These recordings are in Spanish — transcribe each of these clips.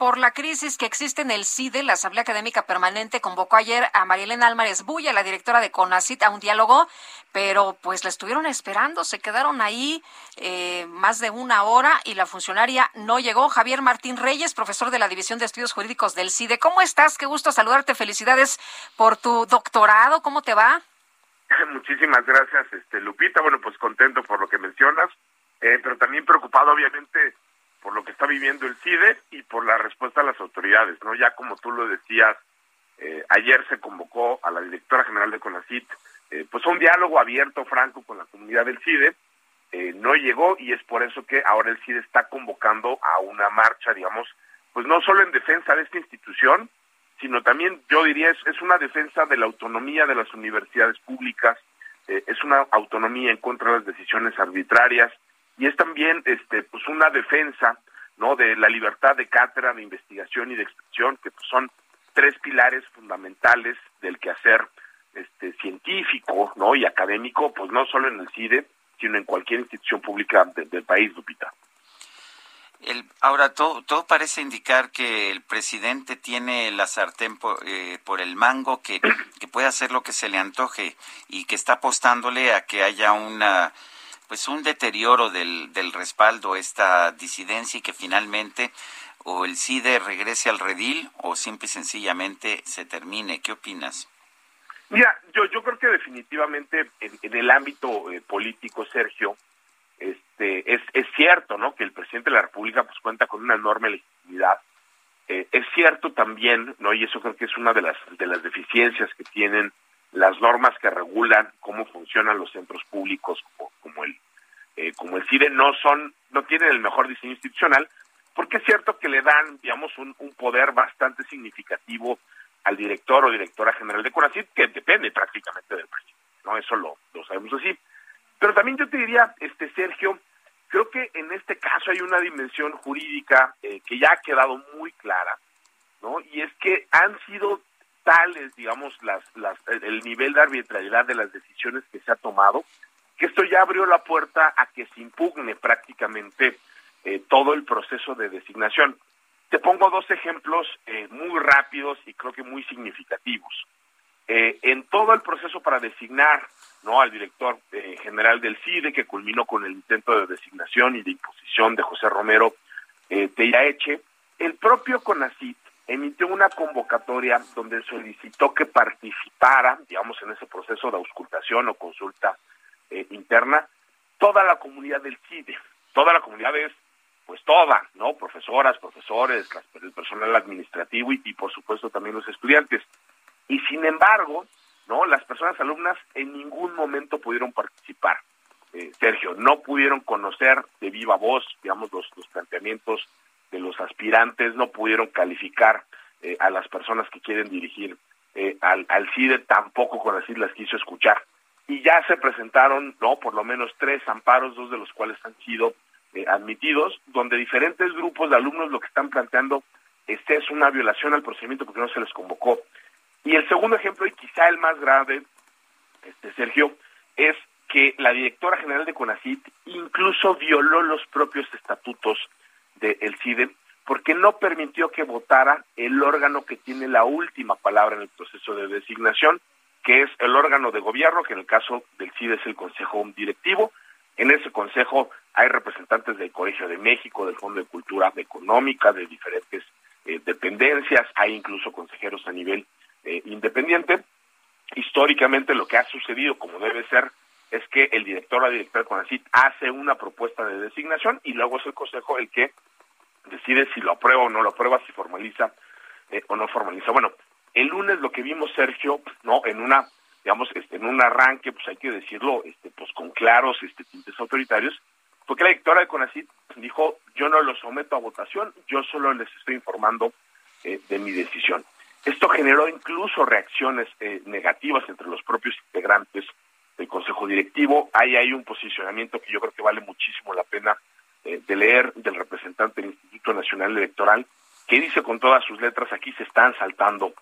Por la crisis que existe en el CIDE, la Asamblea Académica Permanente convocó ayer a Marielena Álvarez Bulla, la directora de CONACIT, a un diálogo, pero pues la estuvieron esperando, se quedaron ahí eh, más de una hora y la funcionaria no llegó. Javier Martín Reyes, profesor de la División de Estudios Jurídicos del CIDE. ¿Cómo estás? Qué gusto saludarte. Felicidades por tu doctorado. ¿Cómo te va? Muchísimas gracias, este Lupita. Bueno, pues contento por lo que mencionas, eh, pero también preocupado, obviamente, por lo que está viviendo el CIDE y por la respuesta a las autoridades, ¿no? Ya como tú lo decías, eh, ayer se convocó a la directora general de CONACIT, eh, pues un diálogo abierto, franco con la comunidad del CIDE, eh, no llegó y es por eso que ahora el CIDE está convocando a una marcha, digamos, pues no solo en defensa de esta institución, sino también, yo diría, es, es una defensa de la autonomía de las universidades públicas, es una autonomía en contra de las decisiones arbitrarias, y es también este pues una defensa no de la libertad de cátedra de investigación y de expresión que pues, son tres pilares fundamentales del quehacer este científico no y académico pues no solo en el CIDE sino en cualquier institución pública del país Lupita. El, ahora, todo, todo parece indicar que el presidente tiene la sartén por, eh, por el mango, que, que puede hacer lo que se le antoje y que está apostándole a que haya una pues un deterioro del, del respaldo a esta disidencia y que finalmente o el CIDE regrese al redil o simple y sencillamente se termine. ¿Qué opinas? Mira, yo, yo creo que definitivamente en, el ámbito eh, político, Sergio, este, es, es cierto, ¿no? Que el presidente de la República pues cuenta con una enorme legitimidad. Eh, es cierto también, ¿no? Y eso creo que es una de las de las deficiencias que tienen las normas que regulan cómo funcionan los centros públicos como, el eh, como el CIDE no son no tienen el mejor diseño institucional porque es cierto que le dan digamos un, poder bastante significativo al director o directora general de CONACYT que depende prácticamente del presidente no eso lo, lo sabemos así. Pero también yo te diría este Sergio creo que en este caso hay una dimensión jurídica eh, que ya ha quedado muy clara no y es que han sido tales, digamos, las, las, el nivel de arbitrariedad de las decisiones que se ha tomado, que esto ya abrió la puerta a que se impugne prácticamente eh, todo el proceso de designación. Te pongo dos ejemplos eh, muy rápidos y creo que muy significativos. Eh, en todo el proceso para designar no al director general del CIDE, que culminó con el intento de designación y de imposición de José Romero eh, Tellaeche, el propio CONACIT emitió una convocatoria donde solicitó que participara, digamos, en ese proceso de auscultación o consulta eh, interna, toda la comunidad del CIDE. Toda la comunidad es, pues toda, ¿no? Profesoras, profesores, el personal administrativo y, por supuesto también los estudiantes. Y sin embargo, ¿no? Las personas alumnas en ningún momento pudieron participar. Eh, Sergio, no pudieron conocer de viva voz, digamos, los, los planteamientos de los aspirantes no pudieron calificar eh, a las personas que quieren dirigir eh, al, al CIDE, tampoco con las quiso escuchar. Y ya se presentaron, no, por lo menos tres amparos, dos de los cuales han sido eh, admitidos, donde diferentes grupos de alumnos lo que están planteando este es una violación al procedimiento porque no se les convocó. Y el segundo ejemplo, y quizá el más grave, este Sergio, es que la directora general de CONACIT incluso violó los propios estatutos del CIDE porque no permitió que votara el órgano que tiene la última palabra en el proceso de designación, que es el órgano de gobierno, que en el caso del CIDE es el Consejo Directivo. En ese consejo hay representantes del Colegio de México, del Fondo de Cultura Económica, de diferentes eh, dependencias, hay incluso consejeros a nivel eh, independiente. Históricamente lo que ha sucedido, como debe ser, es que el director o la directora de CONACIT hace una propuesta de designación y luego es el consejo el que decide si lo aprueba o no lo aprueba, si formaliza eh, o no formaliza. Bueno, el lunes lo que vimos, Sergio, no, en una, digamos, este, en un arranque, pues hay que decirlo, este, pues con claros este, tintes autoritarios, fue que la directora de CONACIT dijo, yo no lo someto a votación, yo solo les estoy informando eh, de mi decisión. Esto generó incluso reacciones eh, negativas entre los propios integrantes del Consejo Directivo. Ahí hay un posicionamiento que yo creo que vale muchísimo la pena eh, de leer del representante del Instituto Nacional Electoral, que dice con todas sus letras, aquí se están saltando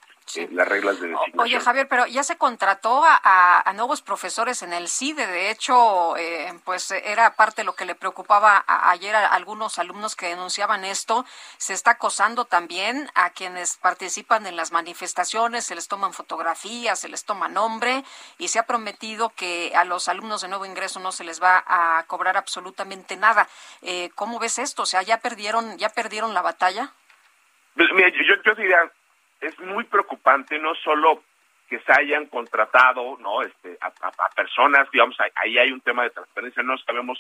las reglas de designación. Oye, Javier, pero ya se contrató a, nuevos profesores en el CIDE. De hecho, eh, pues era parte de lo que le preocupaba ayer a algunos alumnos que denunciaban esto. Se está acosando también a quienes participan en las manifestaciones, se les toman fotografías, se les toma nombre y se ha prometido que a los alumnos de nuevo ingreso no se les va a cobrar absolutamente nada. Eh, ¿Cómo ves esto? O sea, ya perdieron, ya perdieron la batalla. Pues, mira, yo, yo diría, es muy preocupante no solo que se hayan contratado no este a, personas digamos ahí hay un tema de transparencia no sabemos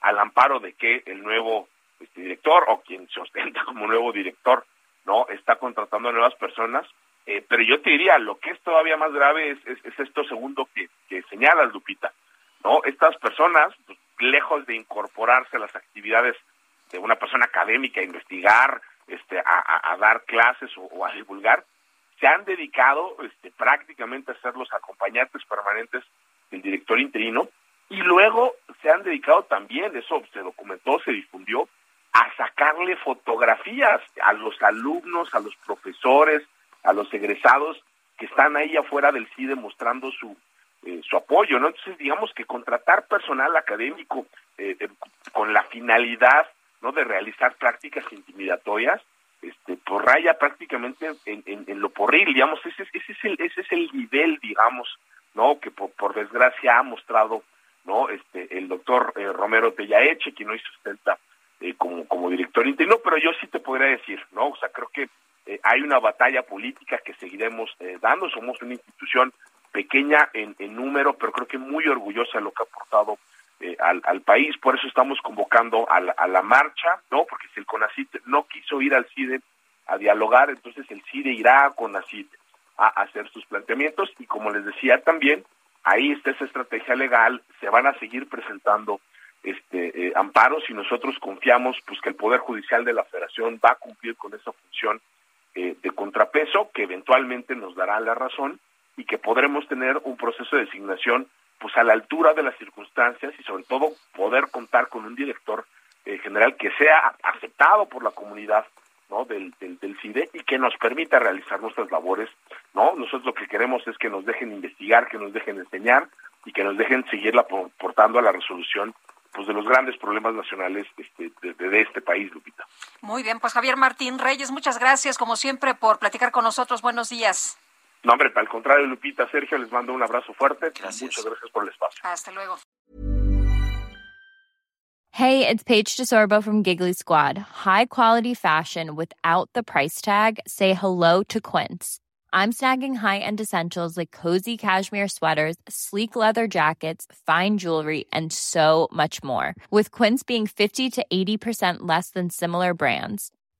al amparo de que el nuevo este, director o quien se ostenta como nuevo director no está contratando a nuevas personas eh, pero yo te diría lo que es todavía más grave es, es, esto segundo que, que señalas Lupita no estas personas pues, lejos de incorporarse a las actividades de una persona académica investigar este, a, dar clases o, a divulgar, se han dedicado este, prácticamente a ser los acompañantes permanentes del director interino y luego se han dedicado también, eso se documentó, se difundió, a sacarle fotografías a los alumnos, a los profesores, a los egresados que están ahí afuera del CIDE mostrando su, eh, su apoyo, ¿no? Entonces, digamos que contratar personal académico eh, eh, con la finalidad no de realizar prácticas intimidatorias este por raya prácticamente en, en, lo porril digamos ese, ese es el ese es el nivel digamos no que por, por desgracia ha mostrado no este el doctor eh, Romero Tellaeche quien hoy sustenta eh, como como director interino pero yo sí te podría decir no o sea creo que eh, hay una batalla política que seguiremos dando somos una institución pequeña en, en número pero creo que muy orgullosa de lo que ha aportado eh, al, al, país, por eso estamos convocando a la, a la, marcha, ¿no? Porque si el CONACIT no quiso ir al CIDE a dialogar, entonces el CIDE irá a CONACIT a hacer sus planteamientos y como les decía también, ahí está esa estrategia legal, se van a seguir presentando este eh, amparos y nosotros confiamos pues que el Poder Judicial de la Federación va a cumplir con esa función eh, de contrapeso que eventualmente nos dará la razón y que podremos tener un proceso de designación pues a la altura de las circunstancias y sobre todo poder contar con un director eh, general que sea aceptado por la comunidad no del, del, CIDE y que nos permita realizar nuestras labores no nosotros lo que queremos es que nos dejen investigar que nos dejen enseñar y que nos dejen seguirla portando a la resolución pues de los grandes problemas nacionales este, de, de, este país, Lupita. Muy bien, pues Javier Martín Reyes, muchas gracias como siempre por platicar con nosotros. Buenos días. No, hombre, al contrario, Lupita, Sergio, les mando un abrazo fuerte. Gracias. Muchas gracias por el espacio. Hasta luego. Hey, it's Paige DeSorbo from Giggly Squad. High quality fashion without the price tag. Say hello to Quince. I'm snagging high-end essentials like cozy cashmere sweaters, sleek leather jackets, fine jewelry, and so much more. With Quince being 50 to 80% less than similar brands